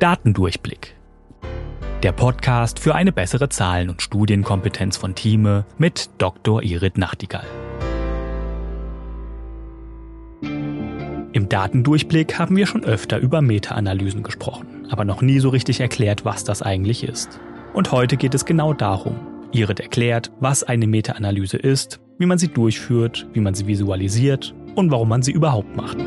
Datendurchblick. Der Podcast für eine bessere Zahlen- und Studienkompetenz von Thieme mit Dr. Irit Nachtigall. Im Datendurchblick haben wir schon öfter über Meta-Analysen gesprochen, aber noch nie so richtig erklärt, was das eigentlich ist. Und heute geht es genau darum. Irit erklärt, was eine Meta-Analyse ist, wie man sie durchführt, wie man sie visualisiert und warum man sie überhaupt macht.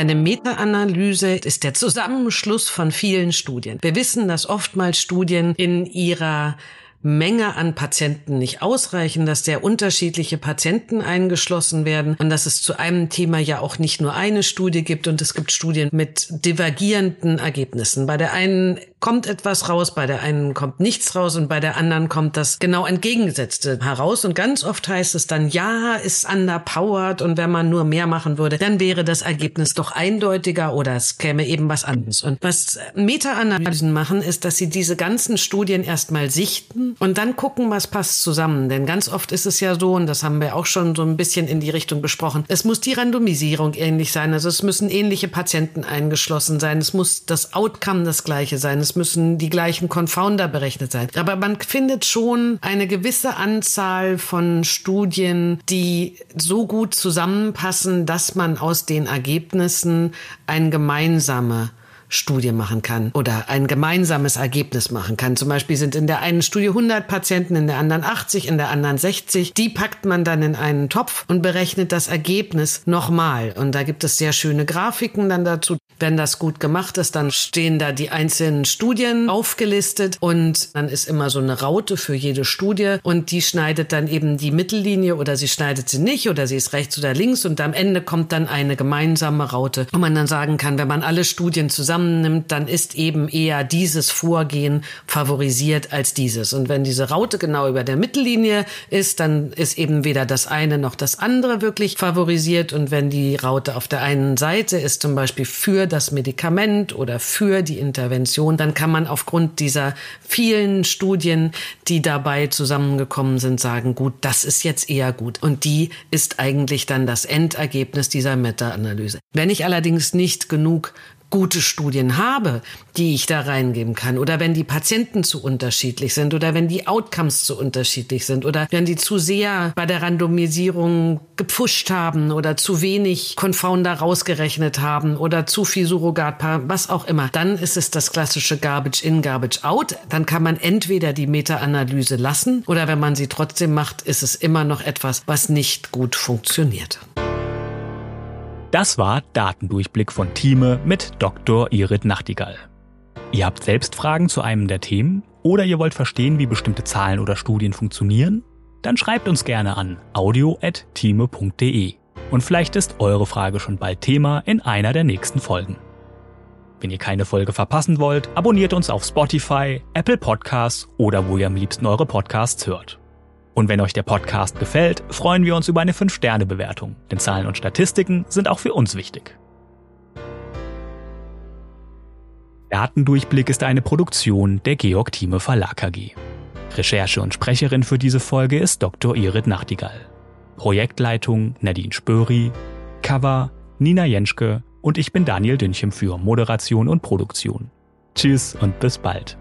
Eine Meta-Analyse ist der Zusammenschluss von vielen Studien. Wir wissen, dass oftmals Studien in ihrer Menge an Patienten nicht ausreichen, dass sehr unterschiedliche Patienten eingeschlossen werden und dass es zu einem Thema ja auch nicht nur eine Studie gibt und es gibt Studien mit divergierenden Ergebnissen. Bei der einen kommt etwas raus, bei der einen kommt nichts raus und bei der anderen kommt das genau entgegengesetzte heraus und ganz oft heißt es dann, ja, ist underpowered und wenn man nur mehr machen würde, dann wäre das Ergebnis doch eindeutiger oder es käme eben was anderes. Und was Meta-Analysen machen, ist, dass sie diese ganzen Studien erstmal sichten und dann gucken, was passt zusammen. Denn ganz oft ist es ja so, und das haben wir auch schon so ein bisschen in die Richtung besprochen, es muss die Randomisierung ähnlich sein. Also es müssen ähnliche Patienten eingeschlossen sein. Es muss das Outcome das gleiche sein. Es müssen die gleichen Confounder berechnet sein. Aber man findet schon eine gewisse Anzahl von Studien, die so gut zusammenpassen, dass man aus den Ergebnissen ein gemeinsame Studie machen kann oder ein gemeinsames Ergebnis machen kann. Zum Beispiel sind in der einen Studie 100 Patienten, in der anderen 80, in der anderen 60. Die packt man dann in einen Topf und berechnet das Ergebnis nochmal. Und da gibt es sehr schöne Grafiken dann dazu. Wenn das gut gemacht ist, dann stehen da die einzelnen Studien aufgelistet und dann ist immer so eine Raute für jede Studie und die schneidet dann eben die Mittellinie oder sie schneidet sie nicht oder sie ist rechts oder links und am Ende kommt dann eine gemeinsame Raute, wo man dann sagen kann, wenn man alle Studien zusammen zusammennimmt, dann ist eben eher dieses Vorgehen favorisiert als dieses. Und wenn diese Raute genau über der Mittellinie ist, dann ist eben weder das eine noch das andere wirklich favorisiert. Und wenn die Raute auf der einen Seite ist, zum Beispiel für das Medikament oder für die Intervention, dann kann man aufgrund dieser vielen Studien, die dabei zusammengekommen sind, sagen, gut, das ist jetzt eher gut. Und die ist eigentlich dann das Endergebnis dieser Meta-Analyse. Wenn ich allerdings nicht genug gute Studien habe, die ich da reingeben kann, oder wenn die Patienten zu unterschiedlich sind, oder wenn die Outcomes zu unterschiedlich sind, oder wenn die zu sehr bei der Randomisierung gepfuscht haben oder zu wenig Confounder rausgerechnet haben oder zu viel Surrogatpaar, was auch immer, dann ist es das klassische Garbage in, Garbage out. Dann kann man entweder die Meta-Analyse lassen, oder wenn man sie trotzdem macht, ist es immer noch etwas, was nicht gut funktioniert. Das war Datendurchblick von Thieme mit Dr. Irit Nachtigall. Ihr habt selbst Fragen zu einem der Themen oder ihr wollt verstehen, wie bestimmte Zahlen oder Studien funktionieren? Dann schreibt uns gerne an audio.thieme.de und vielleicht ist eure Frage schon bald Thema in einer der nächsten Folgen. Wenn ihr keine Folge verpassen wollt, abonniert uns auf Spotify, Apple Podcasts oder wo ihr am liebsten eure Podcasts hört. Und wenn euch der Podcast gefällt, freuen wir uns über eine 5-Sterne-Bewertung, denn Zahlen und Statistiken sind auch für uns wichtig. Datendurchblick ist eine Produktion der Georg Thieme Verlag AG. Recherche und Sprecherin für diese Folge ist Dr. Irit Nachtigall. Projektleitung Nadine Spöri, Cover Nina Jenschke und ich bin Daniel Dünchem für Moderation und Produktion. Tschüss und bis bald.